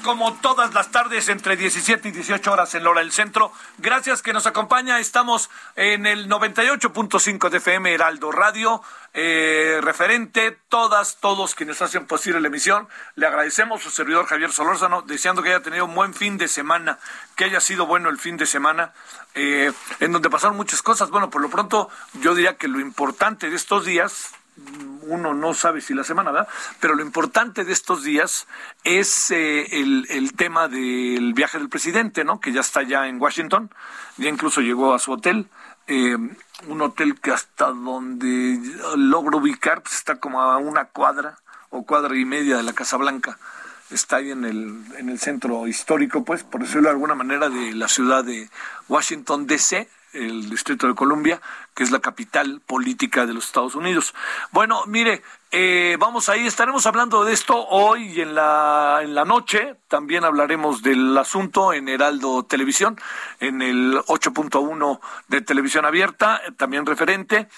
Como todas las tardes entre 17 y 18 horas en Lora del Centro. Gracias que nos acompaña, estamos en el 98.5 de FM Heraldo Radio, eh, referente, todas, todos quienes hacen posible la emisión. Le agradecemos a su servidor Javier Solórzano, deseando que haya tenido un buen fin de semana, que haya sido bueno el fin de semana, eh, en donde pasaron muchas cosas. Bueno, por lo pronto yo diría que lo importante de estos días, uno no sabe si la semana, ¿verdad? Pero lo importante de estos días es eh, el, el, tema del viaje del presidente, ¿no? Que ya está ya en Washington, ya incluso llegó a su hotel, eh, un hotel que hasta donde logro ubicar, pues está como a una cuadra o cuadra y media de la Casa Blanca. Está ahí en el, en el centro histórico, pues, por decirlo de alguna manera, de la ciudad de Washington, D.C., el Distrito de Columbia, que es la capital política de los Estados Unidos. Bueno, mire, eh, vamos ahí, estaremos hablando de esto hoy y en la, en la noche. También hablaremos del asunto en Heraldo Televisión, en el 8.1 de televisión abierta, también referente.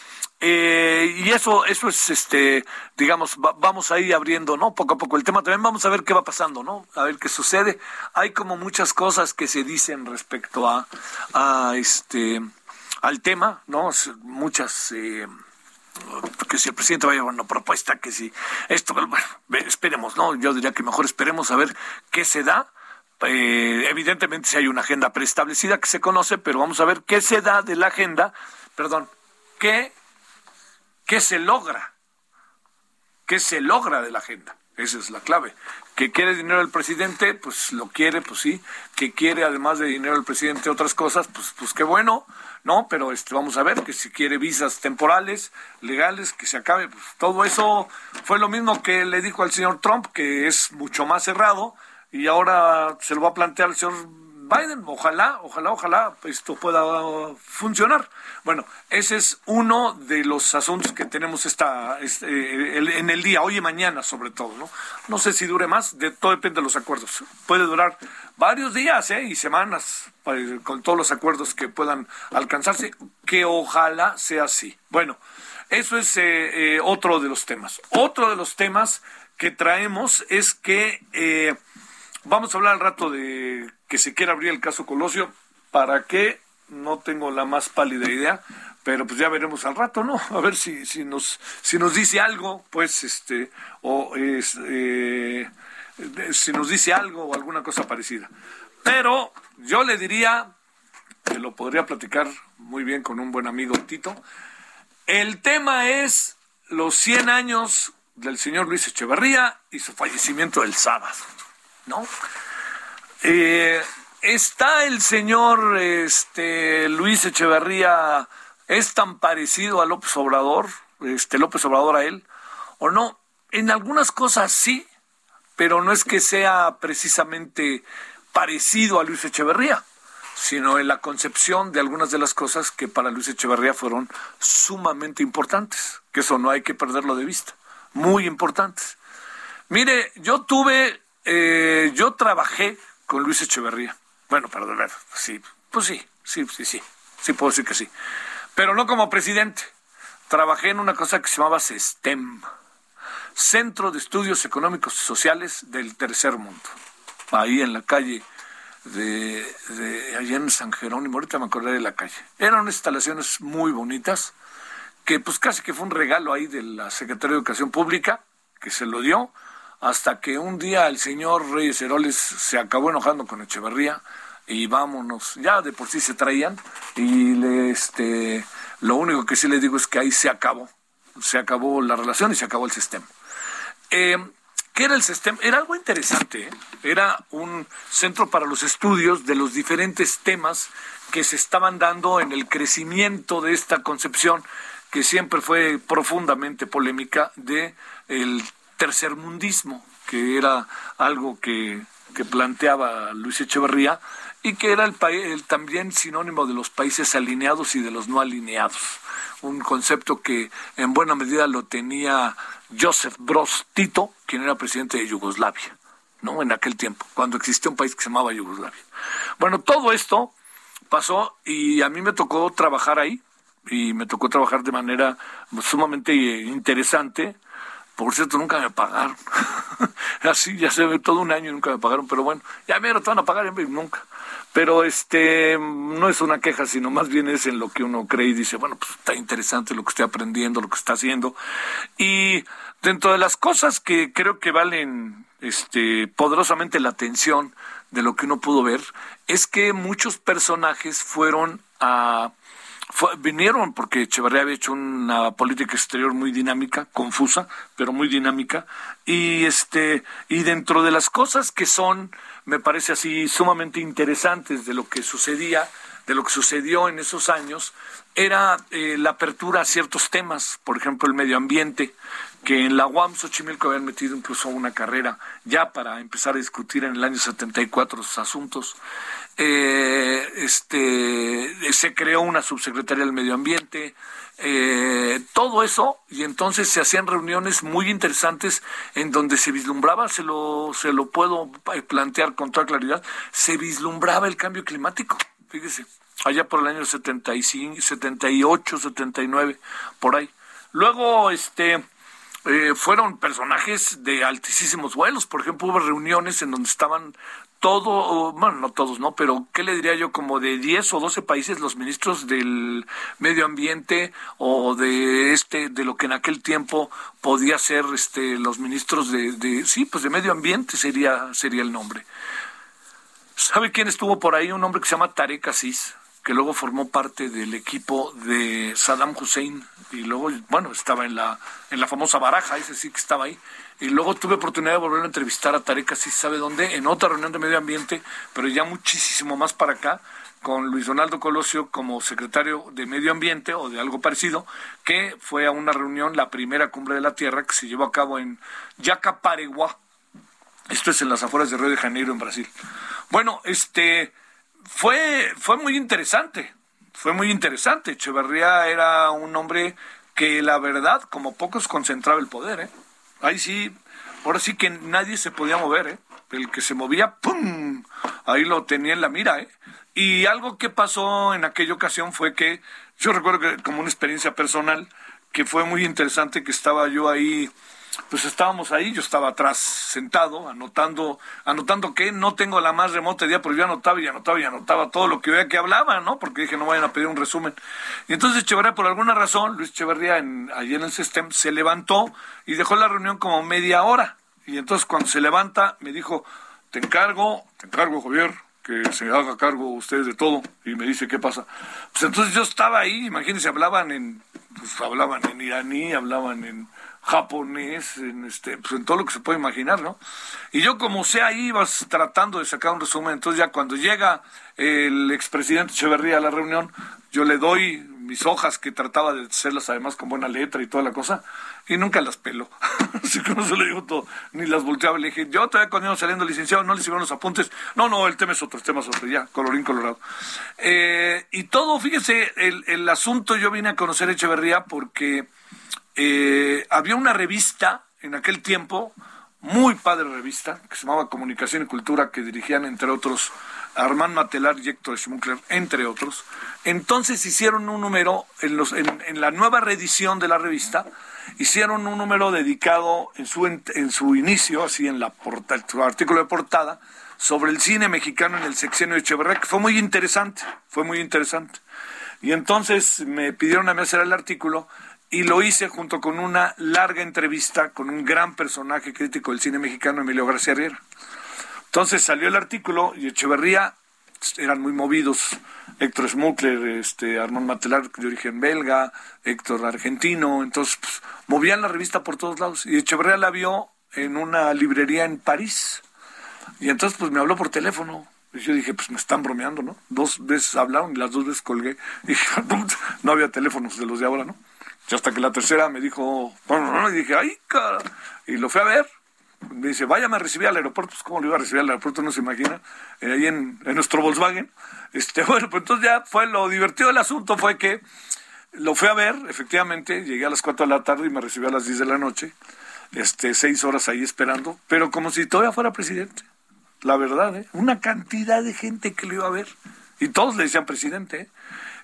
Eh, y eso, eso es, este, digamos, va, vamos ahí abriendo, ¿no? Poco a poco el tema. También vamos a ver qué va pasando, ¿no? A ver qué sucede. Hay como muchas cosas que se dicen respecto a, a este, al tema, ¿no? Muchas, eh, que si el presidente vaya a una propuesta, que si esto, bueno, esperemos, ¿no? Yo diría que mejor esperemos a ver qué se da. Eh, evidentemente si hay una agenda preestablecida que se conoce, pero vamos a ver qué se da de la agenda, perdón, qué ¿Qué se logra? ¿Qué se logra de la agenda? Esa es la clave. ¿Que quiere dinero el presidente? Pues lo quiere, pues sí. ¿Que quiere además de dinero el presidente otras cosas? Pues, pues qué bueno, ¿no? Pero este, vamos a ver que si quiere visas temporales, legales, que se acabe. Pues, todo eso fue lo mismo que le dijo al señor Trump, que es mucho más cerrado, y ahora se lo va a plantear al señor Biden. Ojalá, ojalá, ojalá esto pueda funcionar. Bueno, ese es uno de los asuntos que tenemos esta, este, en el día, hoy y mañana sobre todo, ¿no? No sé si dure más, de todo depende de los acuerdos. Puede durar varios días ¿eh? y semanas pues, con todos los acuerdos que puedan alcanzarse, que ojalá sea así. Bueno, eso es eh, eh, otro de los temas. Otro de los temas que traemos es que vamos a hablar al rato de que se quiera abrir el caso Colosio. ¿Para qué? No tengo la más pálida idea, pero pues ya veremos al rato, ¿no? A ver si, si nos si nos dice algo, pues este o eh, si nos dice algo o alguna cosa parecida. Pero yo le diría que lo podría platicar muy bien con un buen amigo Tito. El tema es los 100 años del señor Luis Echeverría y su fallecimiento el sábado, ¿no? Eh, está el señor este, Luis Echeverría, es tan parecido a López Obrador, este López Obrador a él, o no. En algunas cosas sí, pero no es que sea precisamente parecido a Luis Echeverría, sino en la concepción de algunas de las cosas que para Luis Echeverría fueron sumamente importantes, que eso no hay que perderlo de vista. muy importantes. Mire, yo tuve, eh, yo trabajé con Luis Echeverría. Bueno, perdón, sí, pues sí, sí, sí, sí, sí puedo decir que sí. Pero no como presidente. Trabajé en una cosa que se llamaba SESTEM, Centro de Estudios Económicos y Sociales del Tercer Mundo. Ahí en la calle de, de en San Jerónimo, ahorita me acordé de la calle. Eran instalaciones muy bonitas, que pues casi que fue un regalo ahí de la Secretaría de Educación Pública, que se lo dio, hasta que un día el señor Reyes Heroles se acabó enojando con Echeverría y vámonos, ya de por sí se traían y este, lo único que sí le digo es que ahí se acabó, se acabó la relación y se acabó el sistema. Eh, ¿Qué era el sistema? Era algo interesante, ¿eh? era un centro para los estudios de los diferentes temas que se estaban dando en el crecimiento de esta concepción que siempre fue profundamente polémica de el tercermundismo, que era algo que, planteaba Luis Echeverría y que era el, el, también sinónimo de los países alineados y de los no alineados. Un concepto que en buena medida lo tenía Joseph Broz Tito, quien era presidente de Yugoslavia, ¿no? En aquel tiempo, cuando existía un país que se llamaba Yugoslavia. Bueno, todo esto pasó y a mí me tocó trabajar ahí y me tocó trabajar de manera sumamente interesante por cierto, nunca me pagaron. Así, ya se ve todo un año y nunca me pagaron, pero bueno, ya me te van a pagar, nunca. Pero este, no es una queja, sino más bien es en lo que uno cree y dice, bueno, pues está interesante lo que estoy aprendiendo, lo que está haciendo. Y dentro de las cosas que creo que valen este, poderosamente la atención de lo que uno pudo ver, es que muchos personajes fueron a vinieron porque Echeverría había hecho una política exterior muy dinámica, confusa, pero muy dinámica, y este, y dentro de las cosas que son, me parece así, sumamente interesantes de lo que sucedía, de lo que sucedió en esos años, era eh, la apertura a ciertos temas, por ejemplo, el medio ambiente, que en la UAM Xochimilco habían metido incluso una carrera ya para empezar a discutir en el año 74 sus asuntos. Eh, este, se creó una subsecretaría del medio ambiente, eh, todo eso, y entonces se hacían reuniones muy interesantes en donde se vislumbraba, se lo, se lo puedo plantear con toda claridad, se vislumbraba el cambio climático, fíjese, allá por el año 75, 78, 79, por ahí. Luego, este, eh, fueron personajes de altísimos vuelos. Por ejemplo, hubo reuniones en donde estaban todo, bueno, no todos, ¿no? Pero, ¿qué le diría yo? Como de 10 o 12 países los ministros del medio ambiente o de este, de lo que en aquel tiempo podía ser este, los ministros de, de sí, pues de medio ambiente sería, sería el nombre. ¿Sabe quién estuvo por ahí? Un hombre que se llama Tarek Aziz que luego formó parte del equipo de Saddam Hussein y luego, bueno, estaba en la, en la famosa baraja, ese sí que estaba ahí. Y luego tuve oportunidad de volver a entrevistar a Tarek, así sabe dónde, en otra reunión de medio ambiente, pero ya muchísimo más para acá, con Luis Donaldo Colosio como secretario de Medio Ambiente o de algo parecido, que fue a una reunión, la primera cumbre de la Tierra, que se llevó a cabo en Yacapareguá. Esto es en las afueras de Río de Janeiro, en Brasil. Bueno, este fue, fue muy interesante, fue muy interesante. Echeverría era un hombre que la verdad, como pocos, concentraba el poder. ¿eh? Ahí sí, ahora sí que nadie se podía mover. ¿eh? El que se movía, ¡pum! Ahí lo tenía en la mira. ¿eh? Y algo que pasó en aquella ocasión fue que, yo recuerdo que como una experiencia personal, que fue muy interesante, que estaba yo ahí pues estábamos ahí, yo estaba atrás sentado, anotando, anotando que no tengo la más remota idea, pero yo anotaba y anotaba y anotaba todo lo que veía que hablaba, ¿no? Porque dije, no vayan a pedir un resumen. Y entonces Echeverría, por alguna razón, Luis Echeverría, en, allí en el SESTEM, se levantó y dejó la reunión como media hora. Y entonces cuando se levanta, me dijo, te encargo, te encargo, Javier, que se haga cargo ustedes de todo. Y me dice, ¿qué pasa? Pues entonces yo estaba ahí, imagínense, hablaban en, pues hablaban en iraní, hablaban en japonés, en este, pues en todo lo que se puede imaginar, ¿no? Y yo como sea ibas tratando de sacar un resumen, entonces ya cuando llega el expresidente Echeverría a la reunión, yo le doy mis hojas que trataba de hacerlas además con buena letra y toda la cosa, y nunca las peló. Así que no se le digo todo, ni las volteaba. Le dije, yo todavía cuando iba saliendo licenciado, no le hicieron los apuntes. No, no, el tema es otro, el tema es otro, ya, colorín colorado. Eh, y todo, fíjese, el, el asunto yo vine a conocer Echeverría porque eh, había una revista en aquel tiempo, muy padre revista, que se llamaba Comunicación y Cultura, que dirigían entre otros Armand Matelar y Héctor Schmuckler, entre otros. Entonces hicieron un número, en, los, la nueva reedición de la revista, hicieron un número dedicado en su, en su inicio, así en la porta, su artículo de portada, sobre el cine mexicano en el sexenio de Echeverría, que fue muy interesante, fue muy interesante. Y entonces me pidieron a mí hacer el artículo y lo hice junto con una larga entrevista con un gran personaje crítico del cine mexicano, Emilio García Riera. Entonces salió el artículo y Echeverría eran muy movidos. Héctor Schmuckler, este, Armand Matelar de origen belga, Héctor argentino, entonces pues, movían la revista por todos lados. Y Echeverría la vio en una librería en París. Y entonces pues me habló por teléfono. Y yo dije, pues me están bromeando, ¿no? Dos veces hablaron y las dos veces colgué. Y dije, no había teléfonos de los de ahora, ¿no? Y hasta que la tercera me dijo, y dije, ay, cara. Y lo fui a ver. Me dice, váyame a recibir al aeropuerto. Pues, ¿cómo lo iba a recibir al aeropuerto? No se imagina. Eh, ahí en, nuestro Volkswagen. Este, bueno, pues entonces ya fue lo divertido del asunto, fue que lo fui a ver, efectivamente. Llegué a las 4 de la tarde y me recibió a las 10 de la noche. Este, seis horas ahí esperando, pero como si todavía fuera presidente. La verdad, ¿eh? Una cantidad de gente que lo iba a ver. Y todos le decían presidente, ¿eh?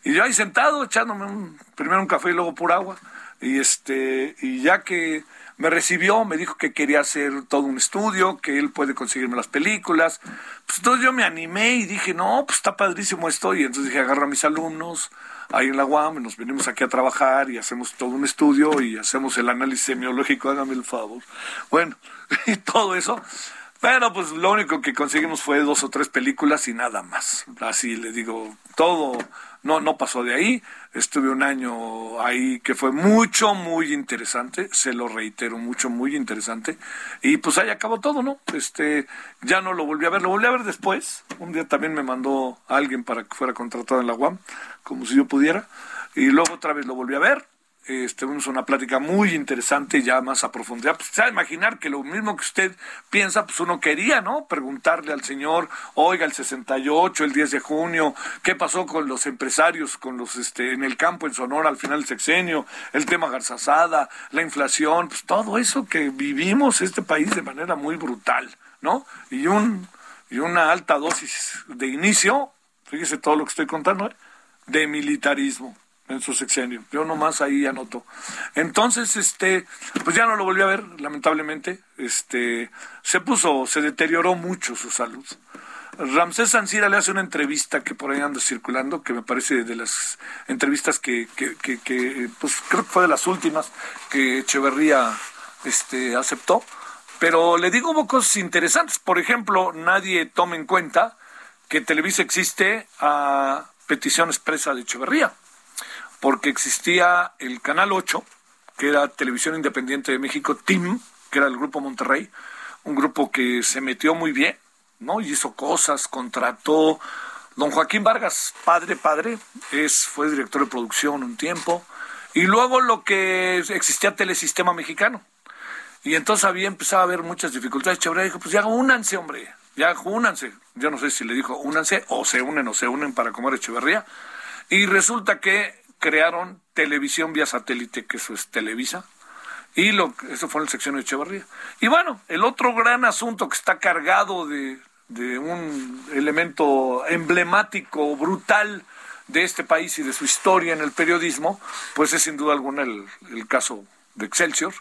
Y yo ahí sentado, echándome un, primero un café y luego por agua. Y este, y ya que me recibió, me dijo que quería hacer todo un estudio, que él puede conseguirme las películas. Pues entonces yo me animé y dije, no, pues está padrísimo esto. Y entonces dije, agarro a mis alumnos ahí en la UAM, nos venimos aquí a trabajar y hacemos todo un estudio y hacemos el análisis semiológico, hágame el favor. Bueno, y todo eso. Pero pues lo único que conseguimos fue dos o tres películas y nada más. Así le digo, todo no, no pasó de ahí. Estuve un año ahí que fue mucho, muy interesante. Se lo reitero, mucho, muy interesante. Y pues ahí acabó todo, ¿no? Este, ya no lo volví a ver. Lo volví a ver después. Un día también me mandó alguien para que fuera contratado en la UAM, como si yo pudiera. Y luego otra vez lo volví a ver este, una plática muy interesante ya más a profundidad. Pues, se imaginar que lo mismo que usted piensa, pues uno quería, ¿no? Preguntarle al señor, oiga, el 68, el 10 de junio, ¿qué pasó con los empresarios, con los, este, en el campo en Sonora al final del sexenio, el tema garzasada, la inflación, pues todo eso que vivimos este país de manera muy brutal, ¿no? Y un, y una alta dosis de inicio, fíjese todo lo que estoy contando, ¿eh? de militarismo en su sexenio. Yo nomás ahí anoto. Entonces, este, pues ya no lo volví a ver, lamentablemente. Este, se puso, se deterioró mucho su salud. Ramsés Sancira le hace una entrevista que por ahí anda circulando, que me parece de las entrevistas que, que, que, pues creo que fue de las últimas que Echeverría este, aceptó. Pero le digo hubo cosas interesantes. Por ejemplo, nadie toma en cuenta que Televisa existe a petición expresa de Echeverría porque existía el Canal 8, que era Televisión Independiente de México, TIM, que era el Grupo Monterrey, un grupo que se metió muy bien, ¿no? Y hizo cosas, contrató. Don Joaquín Vargas, padre, padre, es, fue director de producción un tiempo. Y luego lo que existía Telesistema Mexicano. Y entonces había empezado a haber muchas dificultades. Chévere dijo, pues ya únanse, hombre, ya únanse. Yo no sé si le dijo únanse o se unen o se unen para comer Echeverría. Y resulta que crearon televisión vía satélite, que eso es Televisa, y lo, eso fue en la sección de Echevarría. Y bueno, el otro gran asunto que está cargado de, un elemento emblemático, brutal de este país y de su historia en el periodismo, pues es sin duda alguna el, caso de Excelsior,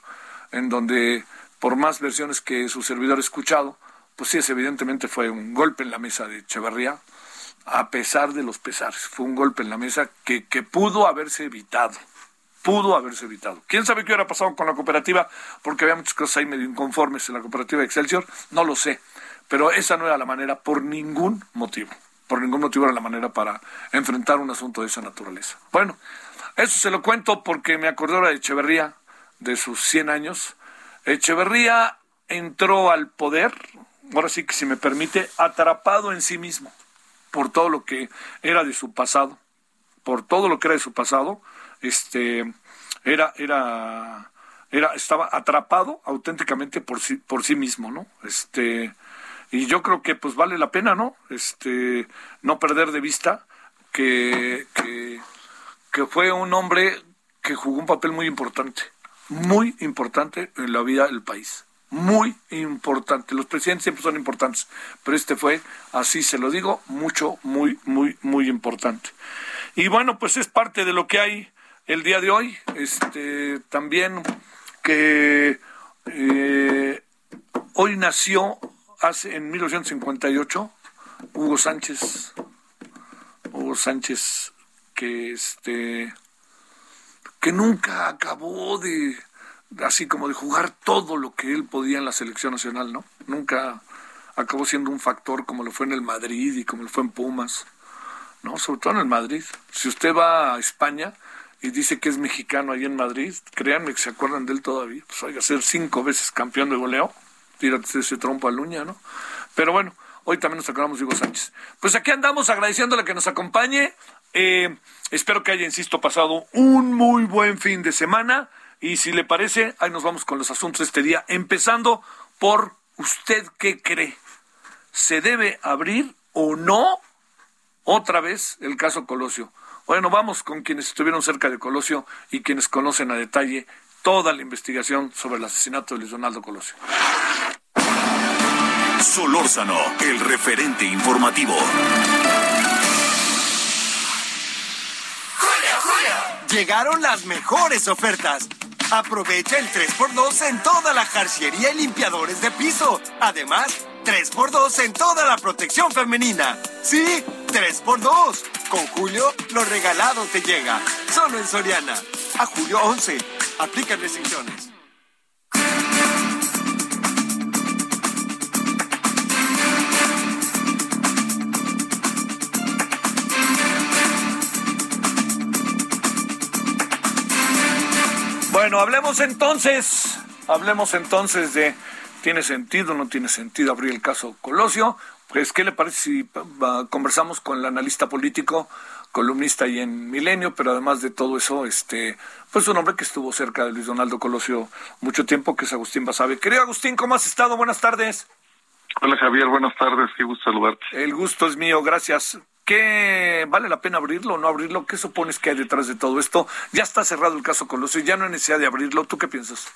en donde por más versiones que su servidor ha escuchado, pues sí, es, evidentemente fue un golpe en la mesa de Echevarría, a pesar de los pesares. Fue un golpe en la mesa que, pudo haberse evitado. Pudo haberse evitado. ¿Quién sabe qué hubiera pasado con la cooperativa? Porque había muchas cosas ahí medio inconformes en la cooperativa de Excelsior. No lo sé. Pero esa no era la manera por ningún motivo. Por ningún motivo era la manera para enfrentar un asunto de esa naturaleza. Bueno, eso se lo cuento porque me acordé ahora de Echeverría, de sus 100 años. Echeverría entró al poder, ahora sí que si me permite, atrapado en sí mismo por todo lo que era de su pasado, por todo lo que era de su pasado, este era era era estaba atrapado auténticamente por sí por sí mismo, ¿no? Este y yo creo que pues vale la pena, ¿no? Este no perder de vista que que, que fue un hombre que jugó un papel muy importante muy importante en la vida del país. Muy importante. Los presidentes siempre son importantes, pero este fue, así se lo digo, mucho, muy, muy, muy importante. Y bueno, pues es parte de lo que hay el día de hoy. Este, también que eh, hoy nació hace en 1958 Hugo Sánchez. Hugo Sánchez que este que nunca acabó de así como de jugar todo lo que él podía en la selección nacional, ¿no? Nunca acabó siendo un factor como lo fue en el Madrid y como lo fue en Pumas. No, sobre todo en el Madrid. Si usted va a España y dice que es mexicano ahí en Madrid, créanme que se acuerdan de él todavía. Pues oiga, ser cinco veces campeón de goleo, tírate ese trompo a luña, ¿no? Pero bueno, hoy también nos acordamos de Hugo Sánchez. Pues aquí andamos agradeciéndole que nos acompañe. Eh, espero que haya, insisto, pasado un muy buen fin de semana. Y si le parece, ahí nos vamos con los asuntos de este día, empezando por usted qué cree. ¿Se debe abrir o no otra vez el caso Colosio. Bueno, vamos con quienes estuvieron cerca de Colosio y quienes conocen a detalle toda la investigación sobre el asesinato de Luis Donaldo Colosio. Solórzano, el referente informativo. Llegaron las mejores ofertas. Aprovecha el 3x2 en toda la jarciería y limpiadores de piso. Además, 3x2 en toda la protección femenina. Sí, 3x2. Con Julio, lo regalado te llega. Solo en Soriana. A julio 11. Aplica restricciones. Bueno, hablemos entonces, hablemos entonces de ¿Tiene sentido no tiene sentido abrir el caso Colosio? Pues, ¿qué le parece si conversamos con el analista político, columnista y en Milenio, pero además de todo eso, este, pues un hombre que estuvo cerca de Luis Donaldo Colosio mucho tiempo, que es Agustín Basabe. Querido Agustín, ¿cómo has estado? Buenas tardes. Hola Javier, buenas tardes, qué gusto saludarte. El gusto es mío, gracias. ¿Qué vale la pena abrirlo o no abrirlo? ¿Qué supones que hay detrás de todo esto? Ya está cerrado el caso Colosio, ya no hay necesidad de abrirlo. ¿Tú qué piensas?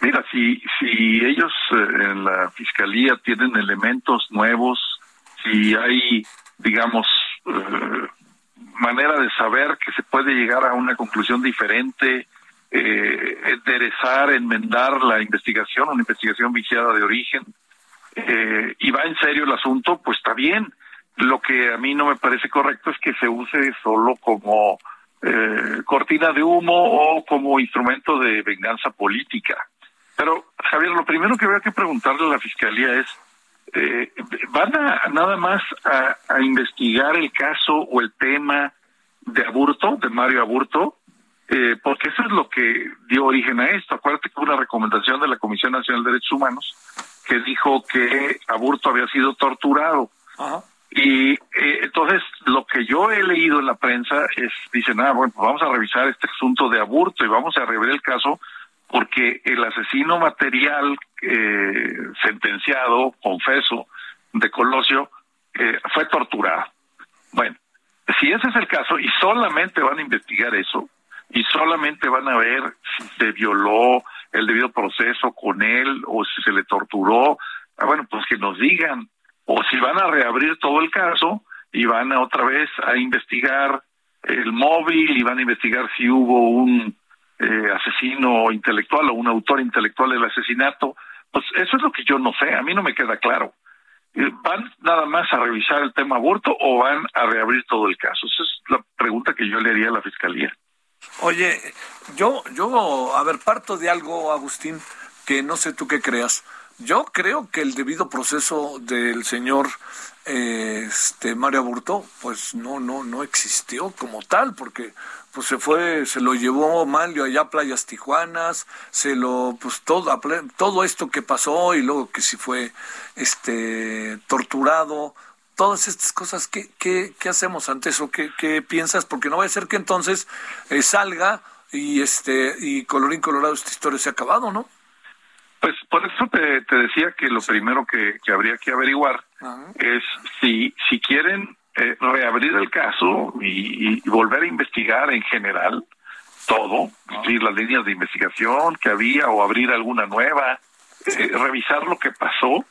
Mira, si, si ellos eh, en la fiscalía tienen elementos nuevos, si hay, digamos, eh, manera de saber que se puede llegar a una conclusión diferente, eh, enderezar, enmendar la investigación, una investigación viciada de origen, eh, y va en serio el asunto, pues está bien. Lo que a mí no me parece correcto es que se use solo como eh, cortina de humo o como instrumento de venganza política. Pero, Javier, lo primero que habría que preguntarle a la Fiscalía es, eh, ¿van a nada más a, investigar el caso o el tema de Aburto, de Mario Aburto? Eh, porque eso es lo que dio origen a esto. Acuérdate que una recomendación de la Comisión Nacional de Derechos Humanos que dijo que Aburto había sido torturado. Y eh, entonces lo que yo he leído en la prensa es, dicen, ah, bueno, pues vamos a revisar este asunto de aburto y vamos a rever el caso porque el asesino material eh, sentenciado, confeso, de Colosio, eh, fue torturado. Bueno, si ese es el caso y solamente van a investigar eso y solamente van a ver si se violó el debido proceso con él o si se le torturó, ah, bueno, pues que nos digan, o si van a reabrir todo el caso y van otra vez a investigar el móvil y van a investigar si hubo un eh, asesino intelectual o un autor intelectual del asesinato, pues eso es lo que yo no sé, a mí no me queda claro. Eh, ¿Van nada más a revisar el tema aborto o van a reabrir todo el caso? Esa es la pregunta que yo le haría a la fiscalía. Oye, yo, yo, a ver, parto de algo, Agustín, que no sé tú qué creas. Yo creo que el debido proceso del señor este Mario Aburto, pues no, no, no existió como tal, porque pues se fue, se lo llevó Mario allá a Playas Tijuanas, se lo, pues todo, todo esto que pasó y luego que si fue este torturado, todas estas cosas, ¿qué, qué, qué hacemos ante eso? ¿Qué, ¿Qué, piensas? Porque no va a ser que entonces eh, salga y este y colorín colorado esta historia se ha acabado, ¿no? Pues por eso te, te decía que lo primero que, que habría que averiguar es si, si quieren eh, reabrir el caso y, volver a investigar en general, todo, decir, las líneas de investigación que había o abrir alguna nueva, eh, revisar lo que pasó,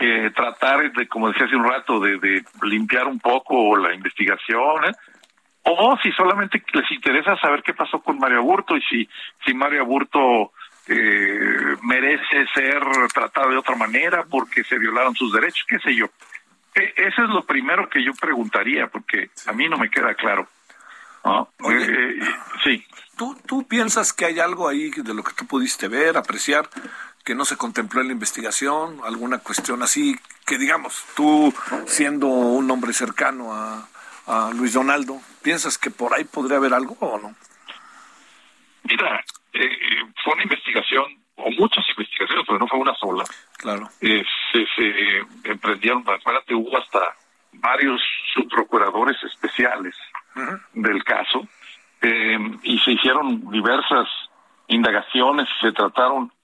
eh, tratar de, como decía hace un rato, de, de limpiar un poco la investigación, ¿eh? o si solamente les interesa saber qué pasó con Mario Aburto y si, si Mario Aburto eh, merece ser tratado de otra manera porque se violaron sus derechos, qué sé yo. E, eso es lo primero que yo preguntaría, porque a mí no me queda claro. Eh, sí. ¿tú, ¿Tú piensas que hay algo ahí de lo que tú pudiste ver, apreciar, que no se contempló en la investigación? ¿Alguna cuestión así que, digamos, tú siendo un hombre cercano a, a Luis Donaldo, piensas que por ahí podría haber algo o no? Mira, eh, fue una investigación, o muchas investigaciones, pero no fue una sola. Claro. Eh, se, se emprendieron, acuérdate, hubo hasta varios subprocuradores especiales del caso eh, y se hicieron diversas indagaciones, se trataron eh,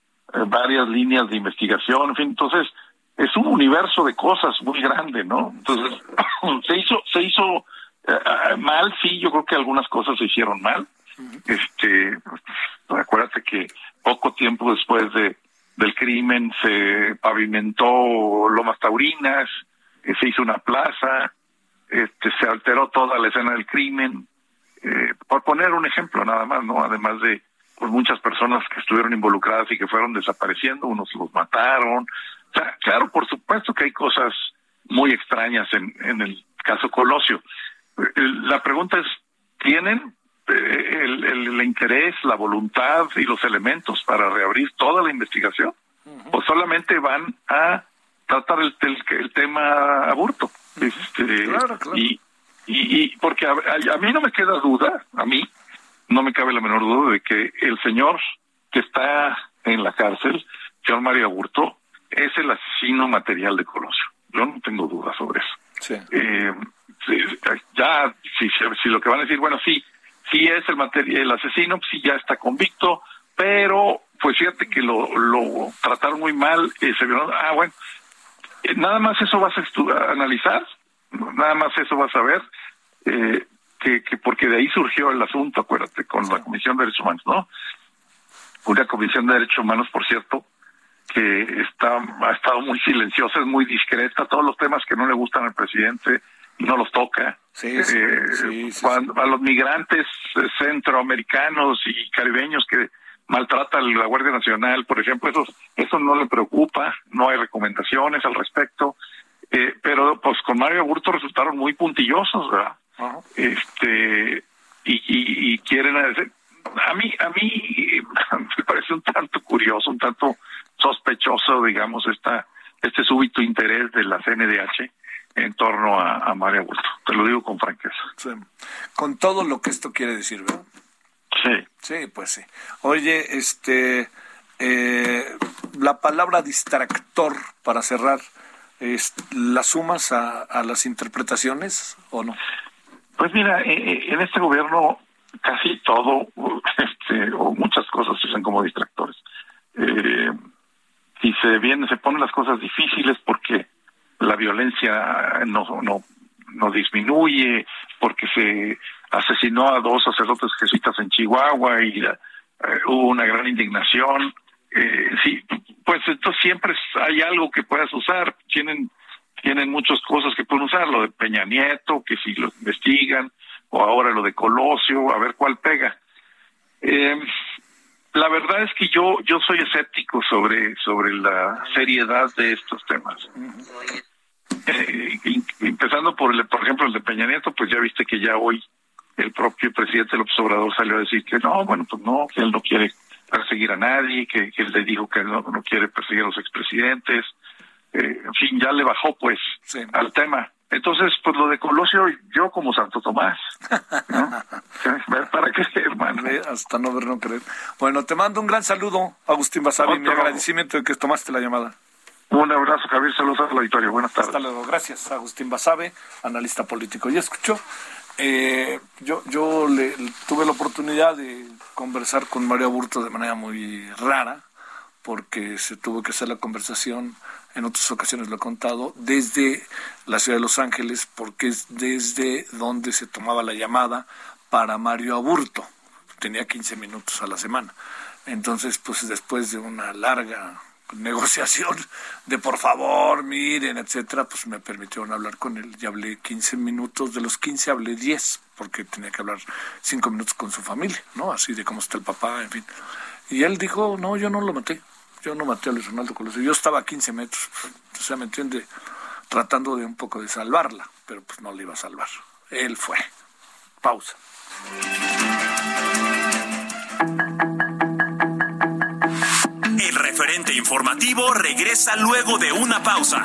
varias líneas de investigación, en fin, entonces es un universo de cosas muy grande, ¿no? Entonces se hizo, se hizo eh, mal, sí, yo creo que algunas cosas se hicieron mal. Este, acuérdate que poco tiempo después de del crimen se pavimentó Lomas Taurinas, eh, se hizo una plaza, este, se alteró toda la escena del crimen, eh, por poner un ejemplo nada más, ¿no? Además de pues, muchas personas que estuvieron involucradas y que fueron desapareciendo, unos los mataron. O sea, claro, por supuesto que hay cosas muy extrañas en, en el caso Colosio. Eh, la pregunta es, ¿tienen el, el, interés, la voluntad y los elementos para reabrir toda la investigación? ¿O solamente van a tratar el, el, tema aborto? Este, Y, y, porque a, a, mí no me queda duda, a mí no me cabe la menor duda de que el señor que está en la cárcel, señor Mario Aburto, es el asesino material de Colosio. Yo no tengo duda sobre eso. Sí. Eh, ya, si, si lo que van a decir, bueno, sí, sí es el, el asesino, sí ya está convicto, pero pues fíjate que lo, lo trataron muy mal, eh, se vieron, ah, bueno, eh, nada más eso vas a, analizar, nada más eso vas a ver, eh, que, que porque de ahí surgió el asunto, acuérdate, con la Comisión de Derechos Humanos, ¿no? Una Comisión de Derechos Humanos, por cierto, que está ha estado muy silenciosa, es muy discreta, todos los temas que no le gustan al presidente no los toca. Sí, sí, eh, cuando, a los migrantes centroamericanos y caribeños que maltrata la Guardia Nacional, por ejemplo, eso, eso no le preocupa, no hay recomendaciones al respecto, eh, pero pues con Mario Aburto resultaron muy puntillosos, ¿verdad? Este, y, y, quieren a mí, a mí me parece un tanto curioso, un tanto sospechoso, digamos, esta, este súbito interés de la CNDH en torno a, a María Aburto. Te lo digo con franqueza. Con todo lo que esto quiere decir, ¿verdad? Sí. Sí, pues sí. Oye, este, eh, la palabra distractor para cerrar, ¿la sumas a, a las interpretaciones o no? Pues mira, eh, eh, en este gobierno casi todo, este, o muchas cosas se usan como distractores. Eh, y se vienen, se ponen las cosas difíciles porque la violencia no, no, no disminuye, porque se asesinó a dos sacerdotes jesuitas en Chihuahua y eh, hubo una gran indignación. Eh, sí, pues entonces siempre hay algo que puedas usar. Tienen tienen muchas cosas que pueden usar, lo de Peña Nieto, que si lo investigan, o ahora lo de Colosio, a ver cuál pega. Eh, la verdad es que yo yo soy escéptico sobre sobre la seriedad de estos temas. Eh, empezando por el, por ejemplo el de Peña Nieto, pues ya viste que ya hoy el propio presidente López Obrador salió a decir que no, bueno, pues no, que él no quiere perseguir a nadie, que, él le dijo que no, no quiere perseguir a los expresidentes, eh, en fin, ya le bajó pues al tema. Entonces, pues lo de Colosio, yo como Santo Tomás, ¿no? ¿Para qué, hermano? Hasta no ver, no creer. Bueno, te mando un gran saludo, Agustín Basavi, mi agradecimiento de que tomaste la llamada. Un abrazo, Javier, saludos a la auditorio. Buenas tardes. Hasta luego, gracias, Agustín Basabe, analista político. Ya escuchó, eh, yo, yo le, tuve la oportunidad de conversar con Mario Aburto de manera muy rara, porque se tuvo que hacer la conversación en otras ocasiones lo he contado, desde la ciudad de Los Ángeles, porque es desde donde se tomaba la llamada para Mario Aburto. tenía 15 minutos a la semana. Entonces, pues después de una larga negociación de por favor, miren, etcétera, pues me permitieron hablar con él y hablé 15 minutos, de los 15 hablé 10, porque tenía que hablar 5 minutos con su familia, ¿no? Así de cómo está el papá, en fin. Y él dijo, no, yo no lo maté, yo no maté a Luis Ronaldo Colosio, yo estaba a 15 metros, o sea, me entiende, tratando de un poco de salvarla, pero pues no le iba a salvar. Él fue. Pausa. El referente informativo regresa luego de una pausa.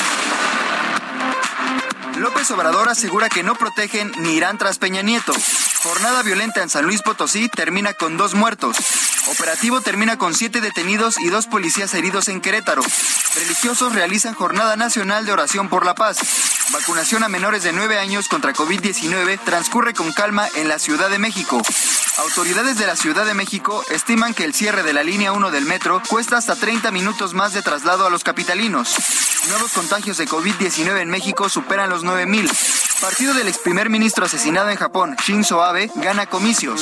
López Obrador asegura que no protegen ni irán tras Peña Nieto. Jornada violenta en San Luis Potosí termina con dos muertos. Operativo termina con siete detenidos y dos policías heridos en Querétaro. Religiosos realizan jornada nacional de oración por la paz. Vacunación a menores de 9 años contra COVID-19 transcurre con calma en la Ciudad de México. Autoridades de la Ciudad de México estiman que el cierre de la línea 1 del metro cuesta hasta 30 minutos más de traslado a los capitalinos. Nuevos contagios de COVID-19 en México superan los 9.000. Partido del ex primer ministro asesinado en Japón, Shinzo Abe, gana comicios.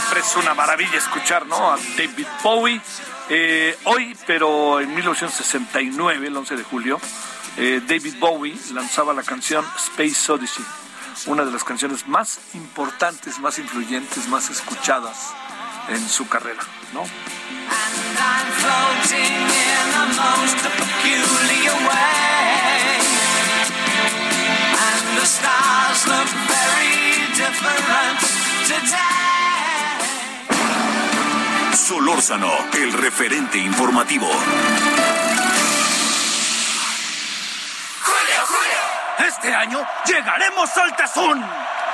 Siempre es una maravilla escuchar, ¿no? A David Bowie. Eh, hoy, pero en 1969, el 11 de julio, eh, David Bowie lanzaba la canción Space Odyssey, una de las canciones más importantes, más influyentes, más escuchadas en su carrera, ¿no? the stars look very different today. Solórzano, el referente informativo. ¡Julio, Julio! Este año llegaremos al tazón.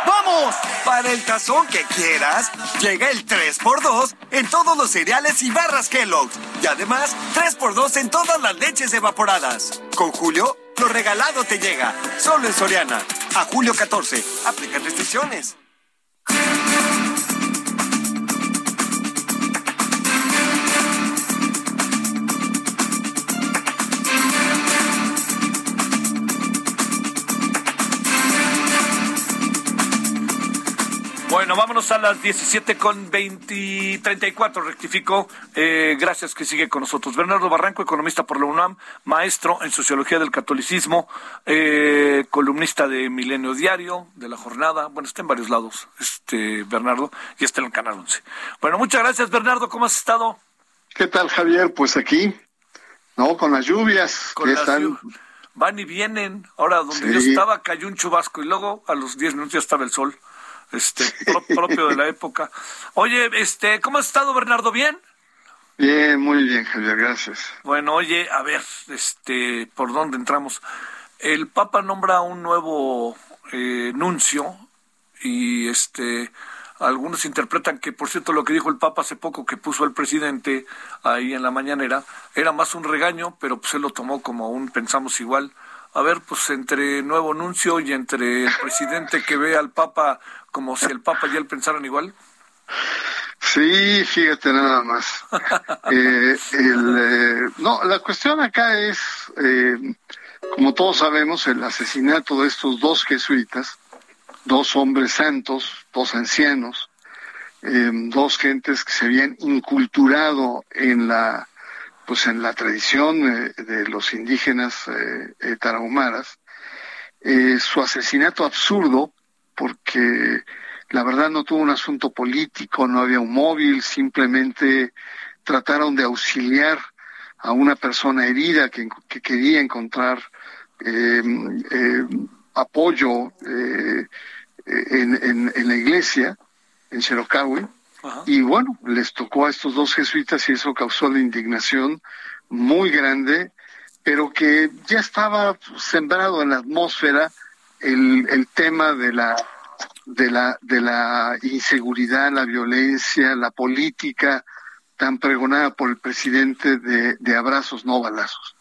¡Vamos! Para el tazón que quieras, llega el 3x2 en todos los cereales y barras Kellogg's. Y además, 3x2 en todas las leches evaporadas. Con Julio, lo regalado te llega. Solo en Soriana. A julio 14. Aplican restricciones. Bueno, vámonos a las 17 con 20, 34, rectifico. Eh, gracias que sigue con nosotros. Bernardo Barranco, economista por la UNAM, maestro en Sociología del Catolicismo, eh, columnista de Milenio Diario, de La Jornada. Bueno, está en varios lados, este Bernardo, y está en el Canal 11. Bueno, muchas gracias, Bernardo. ¿Cómo has estado? ¿Qué tal, Javier? Pues aquí, ¿no? Con las lluvias Con que las están... Van y vienen. Ahora, donde Sí. yo estaba, cayó un chubasco y luego a los 10 minutos ya estaba el sol. Este, pro- propio de la época. Oye, este, ¿cómo has estado, Bernardo? ¿Bien? Bien, muy bien, Javier, gracias. Bueno, oye, a ver, este, ¿por dónde entramos? El Papa nombra un nuevo eh, nuncio y este, algunos interpretan que, por cierto, lo que dijo el Papa hace poco que puso el presidente ahí en la mañanera era más un regaño, pero pues él lo tomó como un pensamos igual. A ver, pues entre nuevo nuncio y entre el presidente que ve al Papa como si el Papa y él pensaran igual. Sí, fíjate nada más. Eh, el, eh, no, la cuestión acá es, eh, como todos sabemos, el asesinato de estos dos jesuitas, dos hombres santos, dos ancianos, eh, dos gentes que se habían inculturado en la, pues en la tradición eh, de los indígenas eh, eh, tarahumaras. Eh, su asesinato absurdo, porque la verdad no tuvo un asunto político, no había un móvil, simplemente trataron de auxiliar a una persona herida que, que quería encontrar apoyo en, la iglesia, en Y bueno, les tocó a estos dos jesuitas y eso causó la indignación muy grande, pero que ya estaba sembrado en la atmósfera el, el tema de la de la de la inseguridad, la violencia, la política tan pregonada por el presidente de, de abrazos no balazos.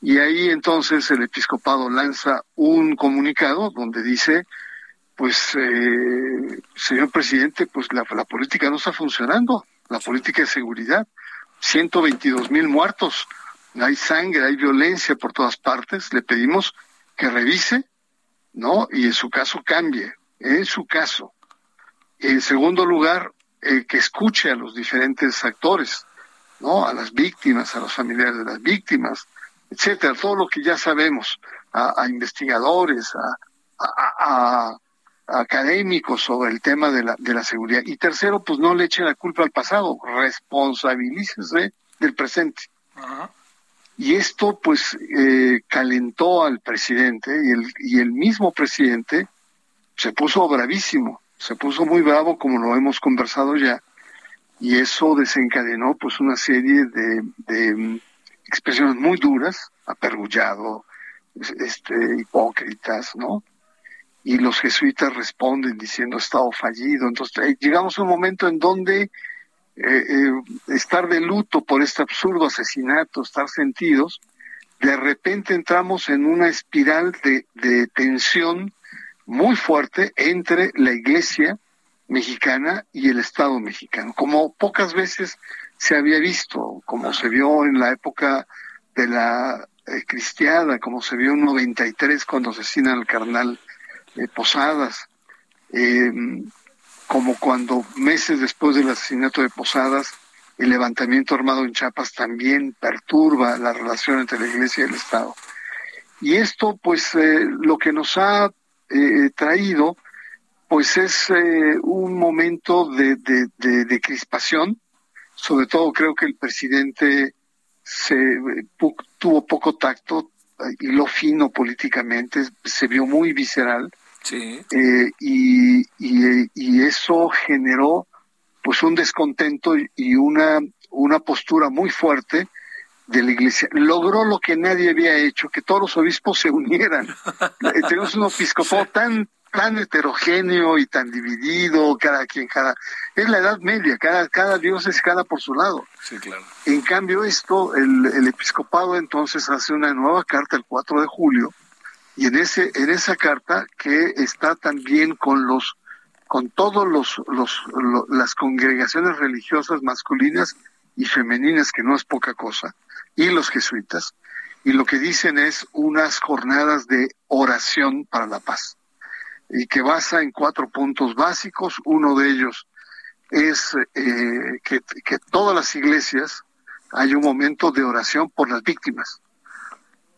Y ahí entonces el episcopado lanza un comunicado donde dice, pues, eh, señor presidente, pues la, política no está funcionando, la política de seguridad, 122 mil muertos, hay sangre, hay violencia por todas partes, le pedimos que revise, ¿no? Y en su caso cambie, en su caso. En segundo lugar, eh, que escuche a los diferentes actores, ¿no? A las víctimas, a los familiares de las víctimas, etcétera, todo lo que ya sabemos, a, investigadores, a- académicos sobre el tema de la, de la seguridad. Y tercero, pues no le eche la culpa al pasado, responsabilícese del presente. Y esto pues eh, calentó al presidente y el, y el mismo presidente se puso bravísimo, se puso muy bravo como lo hemos conversado ya y eso desencadenó pues una serie de, de mm, expresiones muy duras, apergullado, es- este, hipócritas, ¿no? Y los jesuitas responden diciendo Estado fallido. Entonces llegamos a un momento en donde eh, eh, estar de luto por este absurdo asesinato, estar sentidos, de repente entramos en una espiral de, de tensión muy fuerte entre la iglesia mexicana y el Estado mexicano, como pocas veces se había visto, como se vio en la época de la eh, cristiada, como se vio en 93 cuando asesinan al carnal eh, Posadas. Eh, como cuando meses después del asesinato de Posadas, el levantamiento armado en Chiapas también perturba la relación entre la Iglesia y el Estado. Y esto, pues, eh, lo que nos ha eh, traído, pues, es un momento de, de, crispación. Sobre todo, creo que el presidente se tuvo poco tacto lo fino políticamente, se vio muy visceral. Sí. y, y, y eso generó pues un descontento y una, una postura muy fuerte de la iglesia. Logró lo que nadie había hecho, que todos los obispos se unieran. Eh, tenemos un episcopado tan, tan heterogéneo y tan dividido, cada quien, cada... Es la Edad Media, cada, cada dios es cada por su lado. Sí, claro. En cambio esto, el, el episcopado entonces hace una nueva carta el 4 de julio, y en, ese, en esa carta que está también con los con todos los, los, las congregaciones religiosas masculinas y femeninas que no es poca cosa y los jesuitas. Y lo que dicen es unas jornadas de oración para la paz y que basa en cuatro puntos básicos. Uno de ellos es eh, que, que todas las iglesias hay un momento de oración por las víctimas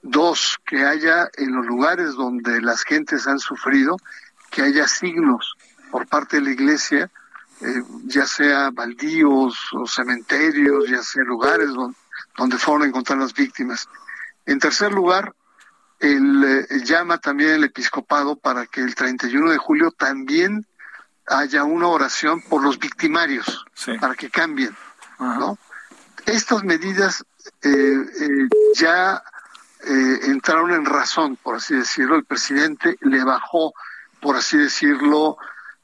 dos que haya en los lugares donde las gentes han sufrido que haya signos por parte de la iglesia, eh, ya sea baldíos o cementerios, ya sea lugares donde, donde fueron a encontrar las víctimas. En tercer lugar, el, eh, llama también el episcopado para que el 31 de julio también haya una oración por los victimarios, para que cambien. ¿no? Estas medidas eh, ya entraron en razón, por así decirlo. El presidente le bajó, por así decirlo,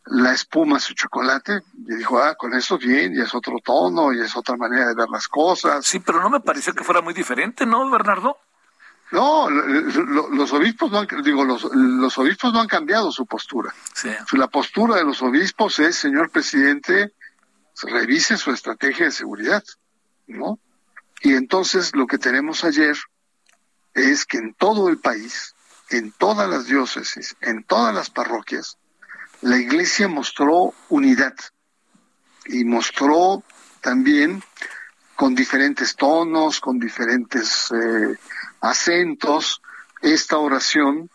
la espuma a su chocolate y dijo, ah, con eso bien, y es otro tono, y es otra manera de ver las cosas. Sí, pero no me pareció que fuera muy diferente, ¿no, Bernardo? No, los obispos no han, digo, los, los obispos no han cambiado su postura. La postura de los obispos es, señor presidente, revise su estrategia de seguridad, ¿no? Y entonces lo que tenemos ayer es que en todo el país, en todas las diócesis, en todas las parroquias, la iglesia mostró unidad y mostró también con diferentes tonos, con diferentes eh, acentos, esta oración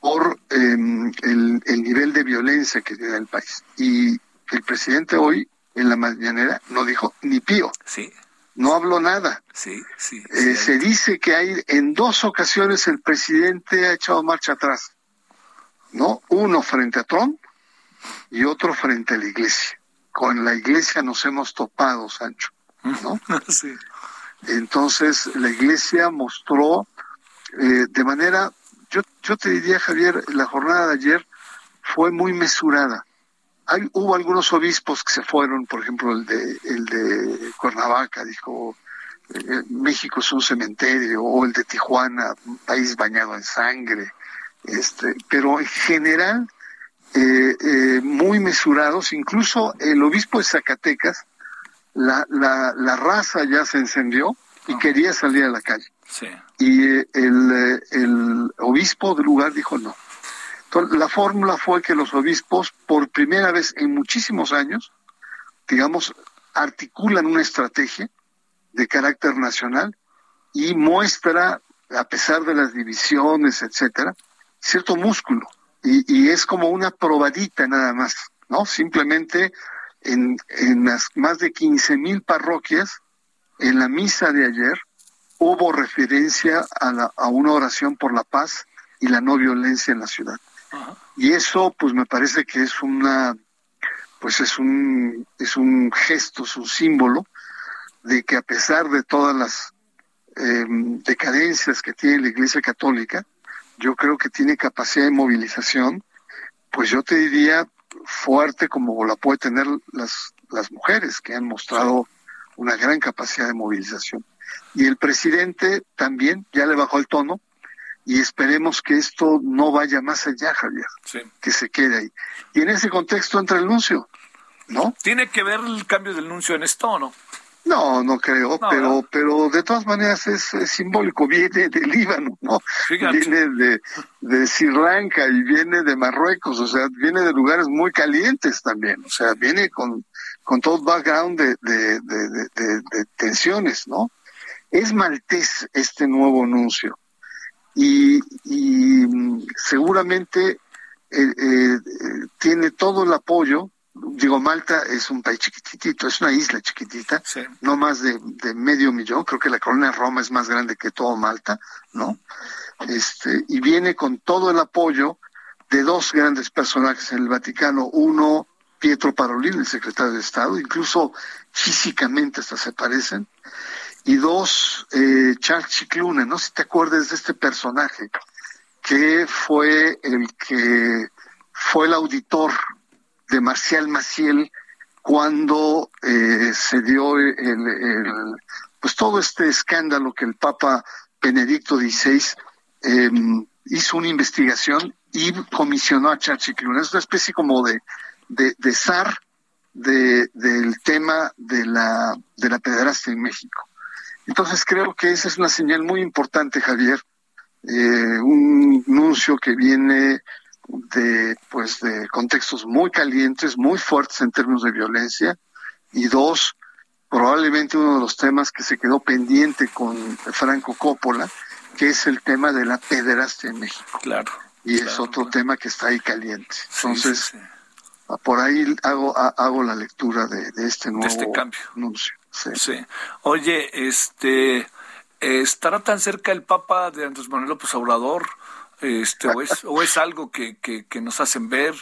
por em, el, el, nivel de violencia que tiene el país. Y el presidente hoy, en la mañanera, no dijo ni pío. Sí. No habló nada. Sí, sí. Eh, se dice que hay en dos ocasiones el presidente ha echado marcha atrás. ¿No? Uno frente a Trump y otro frente a la iglesia. Con la iglesia nos hemos topado, Sancho, ¿no? sí. Entonces, la iglesia mostró eh, de manera, yo, yo te diría, Javier, la jornada de ayer fue muy mesurada. Hay, hubo algunos obispos que se fueron, por ejemplo, el de, el de Cuernavaca, dijo, eh, México es un cementerio, o el de Tijuana, un país bañado en sangre, este, pero en general eh, eh, muy mesurados, incluso el obispo de Zacatecas, la, la, la raza ya se encendió y quería salir a la calle. Y eh, el, el obispo del lugar dijo no. La fórmula fue que los obispos, por primera vez en muchísimos años, digamos, articulan una estrategia de carácter nacional y muestra, a pesar de las divisiones, etcétera, cierto músculo y, es como una probadita nada más, ¿no? Simplemente en, en las más de 15 mil parroquias, en la misa de ayer, hubo referencia a, la, a una oración por la paz y la no violencia en la ciudad. Y eso, pues me parece que es una, pues es un, es un gesto, es un símbolo de que a pesar de todas las eh, decadencias que tiene la Iglesia Católica, yo creo que tiene capacidad de movilización, pues yo te diría fuerte como la puede tener las, las mujeres, que han mostrado una gran capacidad de movilización. Y el presidente también ya le bajó el tono y esperemos que esto no vaya más allá, Javier, que se quede ahí. Y en ese contexto entra el nuncio, ¿no? ¿Tiene que ver el cambio del nuncio en esto o no? No, no creo, pero pero de todas maneras es, simbólico, viene del Líbano, ¿no? Viene de, de Sri Lanka y viene de Marruecos, o sea, viene de lugares muy calientes también, o sea, viene con, con todo background de, de, de tensiones, ¿no? Es maltés este nuevo anuncio y, y seguramente eh, eh, tiene todo el apoyo. Digo, Malta es un país chiquitito, es una isla chiquitita, no más de, medio millón, creo que la colonia Roma es más grande que todo Malta, ¿no? Este, y viene con todo el apoyo de dos grandes personajes en el Vaticano, uno, Pietro Parolin, el secretario de Estado, incluso físicamente hasta se parecen, y dos, eh, Charles Chicluna, no sé si te acuerdas de este personaje, que fue el que fue el auditor de Marcial Maciel cuando eh, se dio el, pues todo este escándalo que el Papa Benedicto XVI em, hizo una investigación y comisionó a Chachicluna. Es una especie como de, de, de zar de, del tema de la, de la pederastia en México. Entonces creo que esa es una señal muy importante, Javier. Eh, un anuncio que viene de pues de contextos muy calientes, muy fuertes en términos de violencia y dos, probablemente uno de los temas que se quedó pendiente con Franco Coppola, que es el tema de la pederastia en México. Claro. Y es otro tema que está ahí caliente. Entonces, por ahí hago hago la lectura de, este nuevo este cambio. anuncio. Sí. Oye, este estará tan cerca el Papa de Andrés Manuel López Obrador este, o, es, algo que, que, nos hacen ver?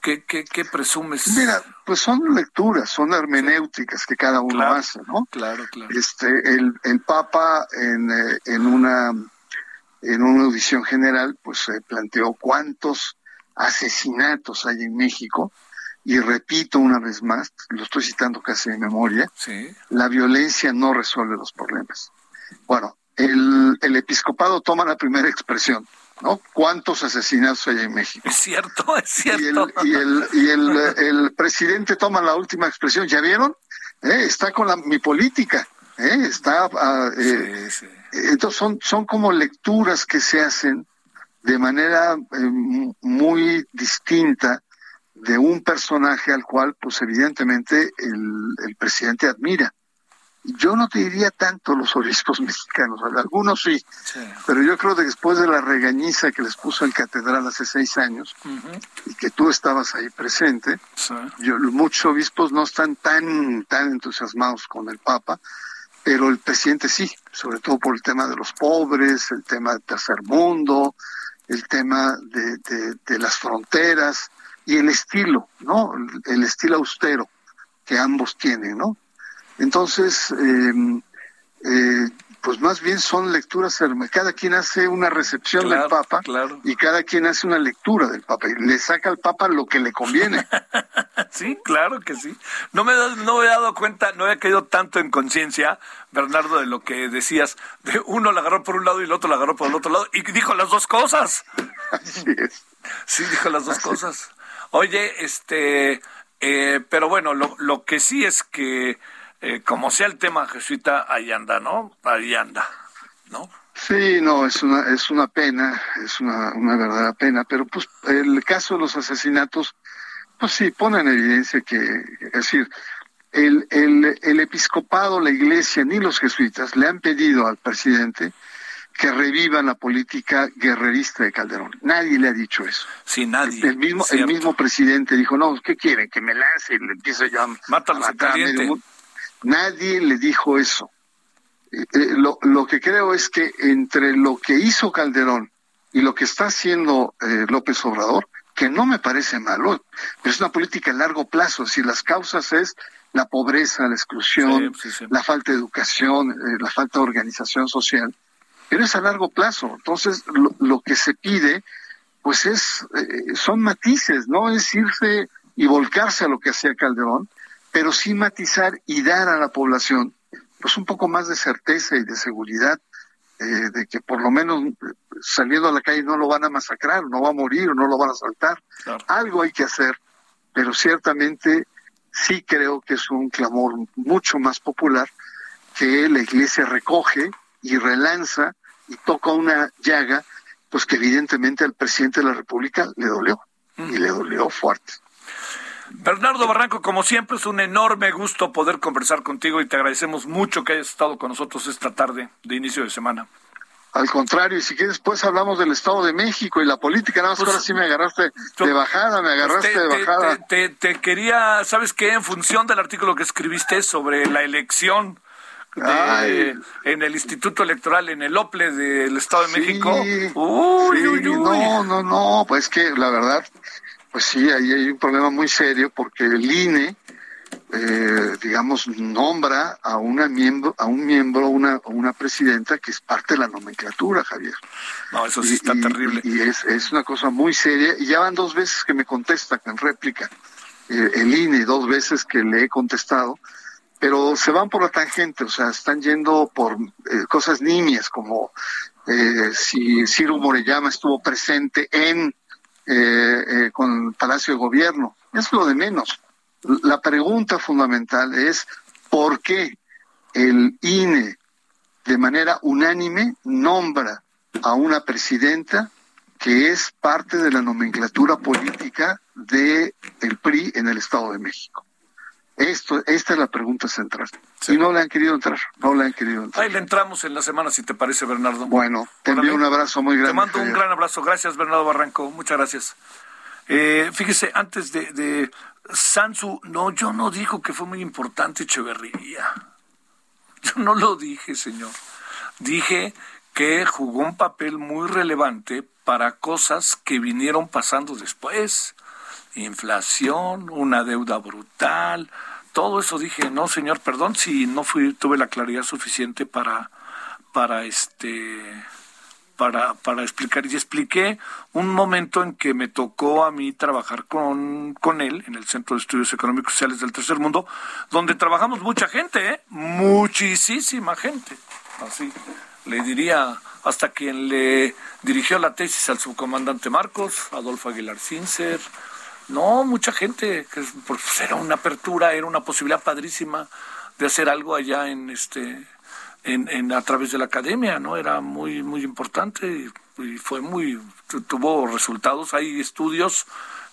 ¿Qué, qué, qué presumes? Mira, pues son lecturas, son hermenéuticas que cada uno hace, ¿no? Claro, claro. Este, el, el Papa en, eh, en una en una audición general, pues planteó cuántos asesinatos hay en México, y repito una vez más, lo estoy citando casi de memoria, sí. la violencia no resuelve los problemas. Bueno, el, el episcopado toma la primera expresión, ¿no? ¿Cuántos asesinatos hay en México? Es cierto, es cierto. Y el, y el, el, presidente toma la última expresión, ¿ya vieron? ¿Eh? Está con la, mi política, ¿eh? está... Ah, eh, entonces son, son como lecturas que se hacen de manera eh, muy distinta de un personaje al cual, pues evidentemente, el, el presidente admira. Yo no te diría tanto los obispos mexicanos, algunos sí, pero yo creo que después de la regañiza que les puso el catedral hace seis años y que tú estabas ahí presente, yo, muchos obispos no están tan, tan entusiasmados con el Papa, pero el presidente sí, sobre todo por el tema de los pobres, el tema del tercer mundo, el tema de, de las fronteras y el estilo, ¿no? El estilo austero que ambos tienen, ¿no? Entonces, eh, eh, pues más bien son lecturas, cada quien hace una recepción del Papa y cada quien hace una lectura del Papa y le saca al Papa lo que le conviene. sí, claro que sí. No me, no me he dado cuenta, no había caído tanto en conciencia, Bernardo, de lo que decías, de uno la agarró por un lado y el otro la agarró por el otro lado y dijo las dos cosas. Así es. Sí, dijo las dos cosas. Oye, este, eh, pero bueno, lo, lo que sí es que eh, como sea el tema jesuita, ahí anda, ¿no? Ahí anda, ¿no? Sí, no, es una, es una pena, es una, una verdadera pena, pero pues el caso de los asesinatos, pues sí, pone en evidencia que, es decir, el, el, el episcopado, la iglesia, ni los jesuitas le han pedido al presidente que revivan la política guerrerista de Calderón. Nadie le ha dicho eso. Sí, nadie. El mismo, el mismo presidente dijo, no, ¿qué quieren? Que me lance y le empiece yo a, Mátalos a matar a medio Nadie le dijo eso. Eh, eh, lo, lo, que creo es que entre lo que hizo Calderón y lo que está haciendo eh, López Obrador, que no me parece malo, pero es una política a largo plazo. Si las causas es la pobreza, la exclusión, la falta de educación, la falta de organización social, pero es a largo plazo. Entonces, lo, lo que se pide, pues es, son matices, no es irse y volcarse a lo que hacía Calderón, pero sí matizar y dar a la población pues un poco más de certeza y de seguridad eh, de que por lo menos eh, saliendo a la calle no lo van a masacrar, no va a morir, no lo van a saltar. Algo hay que hacer, pero ciertamente sí creo que es un clamor mucho más popular que la iglesia recoge y relanza y toca una llaga, pues que evidentemente al presidente de la República le dolió, y le dolió fuerte. Bernardo Barranco, como siempre, es un enorme gusto poder conversar contigo y te agradecemos mucho que hayas estado con nosotros esta tarde de inicio de semana. Al contrario, y si quieres, después hablamos del Estado de México y la política. Nada más Pues, ahora sí me agarraste de bajada, me agarraste Te- de te- bajada. Te, te- te quería, ¿sabes qué? En función del artículo que escribiste sobre la elección de- en el Instituto Electoral, en el OPLE del Estado de Sí, México. Uy, sí, uy, uy. No, no, no, pues que la verdad, pues sí, ahí hay un problema muy serio porque el INE, eh, digamos, nombra a una miembro, a un miembro, una, una presidenta que es parte de la nomenclatura, Javier. No, eso sí Y- está y- terrible. Y, es, es una cosa muy seria. Y ya van dos veces que me contesta en réplica. Eh, el INE, dos veces que le he contestado. Pero se van por la tangente, o sea, están yendo por eh, cosas nimias, como eh, si Ciro Morellama estuvo presente en eh, eh, con el Palacio de Gobierno. Es lo de menos. La pregunta fundamental es por qué el INE de manera unánime nombra a una presidenta que es parte de la nomenclatura política de el PRI en el Estado de México. Esto, esta es la pregunta central. Y no le han querido entrar, no le han querido entrar. Ahí le entramos en la semana, si te parece, Bernardo. Bueno, te envío un abrazo muy grande. Te mando un gran abrazo. Gracias, Bernardo Barranco. Muchas gracias. Eh, fíjese, antes de, de Sansu, no, yo no dijo que fue muy importante Echeverría. Yo no lo dije, señor. Dije que jugó un papel muy relevante para cosas que vinieron pasando después. Inflación, una deuda brutal, todo eso dije, no, señor, perdón si no tuve la claridad suficiente para, para este, para, para explicar. Y expliqué un momento en que me tocó a mí trabajar con, con él en el Centro de Estudios Económicos y Sociales del Tercer Mundo, donde trabajamos mucha gente, ¿eh? muchísima gente. Así, le diría hasta quien le dirigió la tesis al subcomandante Marcos, Adolfo Aguilar Cincer. No, mucha gente, que es- pues, era una apertura, era una posibilidad padrísima de hacer algo allá en este en, en a través de la academia, ¿no? Era muy muy importante y, y fue muy tu- tuvo resultados, hay estudios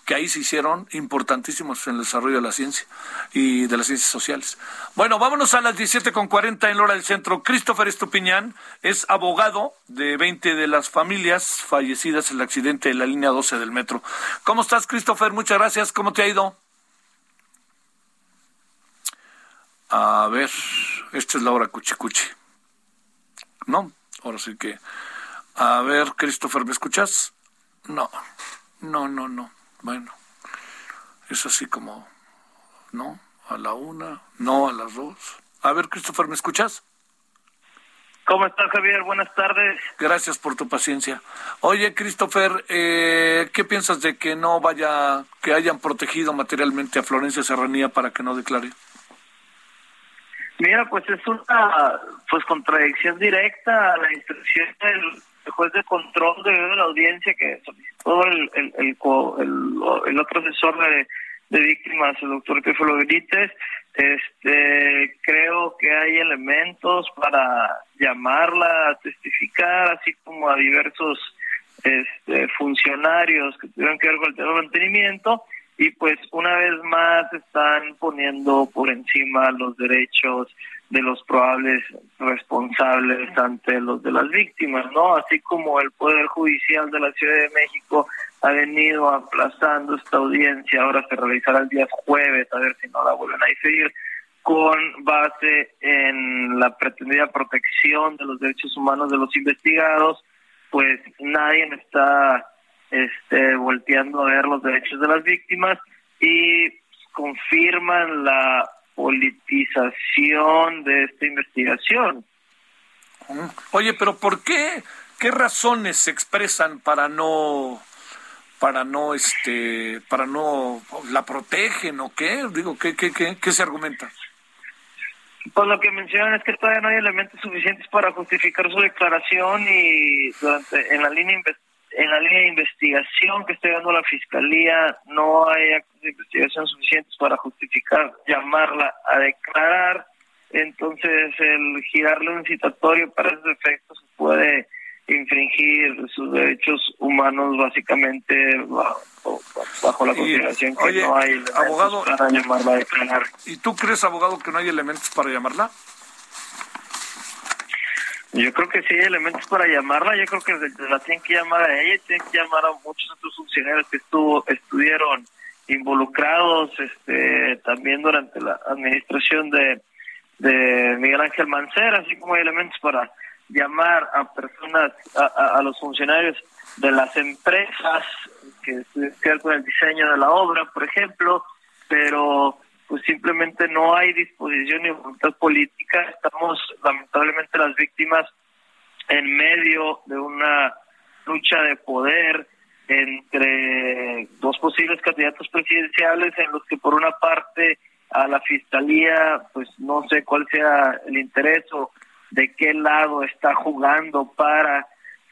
que ahí se hicieron importantísimos en el desarrollo de la ciencia y de las ciencias sociales. Bueno, vámonos a las 17.40 en Lora del Centro. Christopher Estupiñán es abogado de 20 de las familias fallecidas en el accidente de la línea 12 del metro. ¿Cómo estás, Christopher? Muchas gracias. ¿Cómo te ha ido? A ver, esta es la hora cuchicuchi. No, ahora sí que. A ver, Christopher, ¿me escuchas? No, no, no, no. Bueno, es así como, no, a la una, no, a las dos. A ver, Christopher, ¿me escuchas? ¿Cómo estás, Javier? Buenas tardes. Gracias por tu paciencia. Oye, Christopher, eh, ¿qué piensas de que no vaya, que hayan protegido materialmente a Florencia Serranía para que no declare? Mira, pues es una pues contradicción directa a la instrucción del juez de control de la audiencia que solicitó el, el, el, el- el otro asesor de, de víctimas, el doctor Teófilo Benítez. Este, creo que hay elementos para llamarla a testificar, así como a diversos este, funcionarios que tuvieron que ver con el tema de mantenimiento y pues una vez más están poniendo por encima los derechos de los probables responsables ante los de las víctimas, ¿no? Así como el Poder Judicial de la Ciudad de México ha venido aplazando esta audiencia, ahora se realizará el día jueves, a ver si no la vuelven a diferir, con base en la pretendida protección de los derechos humanos de los investigados, pues nadie está este, volteando a ver los derechos de las víctimas y confirman la politización de esta investigación. Oye, pero ¿por qué? ¿Qué razones se expresan para no, para no, este, para no la protegen o qué? Digo, ¿qué, qué, qué, qué se argumenta? Pues lo que mencionan es que todavía no hay elementos suficientes para justificar su declaración y durante en la línea inves- en la línea de investigación que está dando la fiscalía no hay actos de investigación suficientes para justificar llamarla a declarar entonces el girarle un citatorio para esos efectos puede infringir sus derechos humanos básicamente bajo, la consideración que no hay abogado, para llamarla a declarar. ¿Y tú crees, abogado, que no hay elementos para llamarla? Yo creo que sí hay elementos para llamarla. Yo creo que la tienen que llamar a ella y tienen que llamar a muchos otros funcionarios que estuvo estuvieron involucrados este también durante la administración de, de Miguel Ángel Mancera, así como hay elementos para llamar a personas, a, a, los funcionarios de las empresas que se con el diseño de la obra, por ejemplo, pero pues simplemente no hay disposición ni voluntad política. Estamos lamentablemente las víctimas en medio de una lucha de poder entre dos posibles candidatos presidenciales en los que por una parte a la fiscalía pues no sé cuál sea el interés o de qué lado está jugando para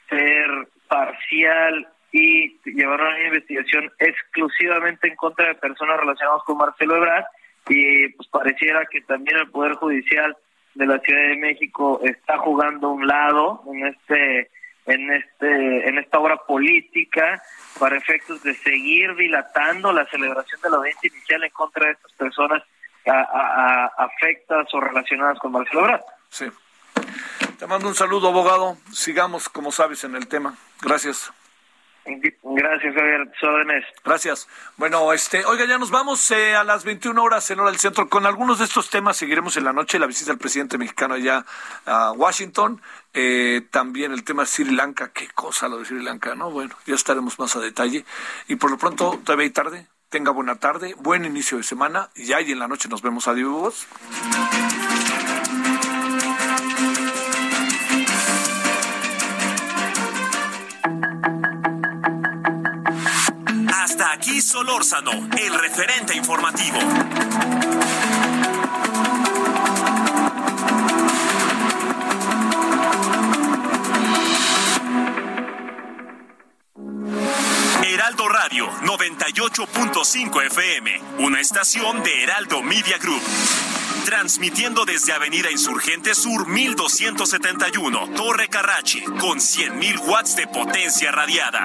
ser parcial y llevar una investigación exclusivamente en contra de personas relacionadas con Marcelo Ebrard y pues pareciera que también el poder judicial de la Ciudad de México está jugando un lado en este en este en esta obra política para efectos de seguir dilatando la celebración de la audiencia inicial en contra de estas personas afectas o relacionadas con Marcelo Ebrard. Sí. Te mando un saludo, abogado. Sigamos, como sabes, en el tema. Gracias. Gracias, Javier. Órdenes. Gracias. Bueno, este, oiga, ya nos vamos eh, a las 21 horas en hora del centro. Con algunos de estos temas seguiremos en la noche, la visita del presidente mexicano allá a Washington. Eh, también el tema de Sri Lanka. Qué cosa lo de Sri Lanka, ¿no? Bueno, ya estaremos más a detalle. Y por lo pronto, todavía hay tarde. Tenga buena tarde, buen inicio de semana. Y y en la noche nos vemos. Adiós. Aquí Solórzano, el referente informativo. Heraldo Radio 98.5 FM, una estación de Heraldo Media Group. Transmitiendo desde Avenida Insurgente Sur 1271, Torre Carrachi, con 100.000 watts de potencia radiada.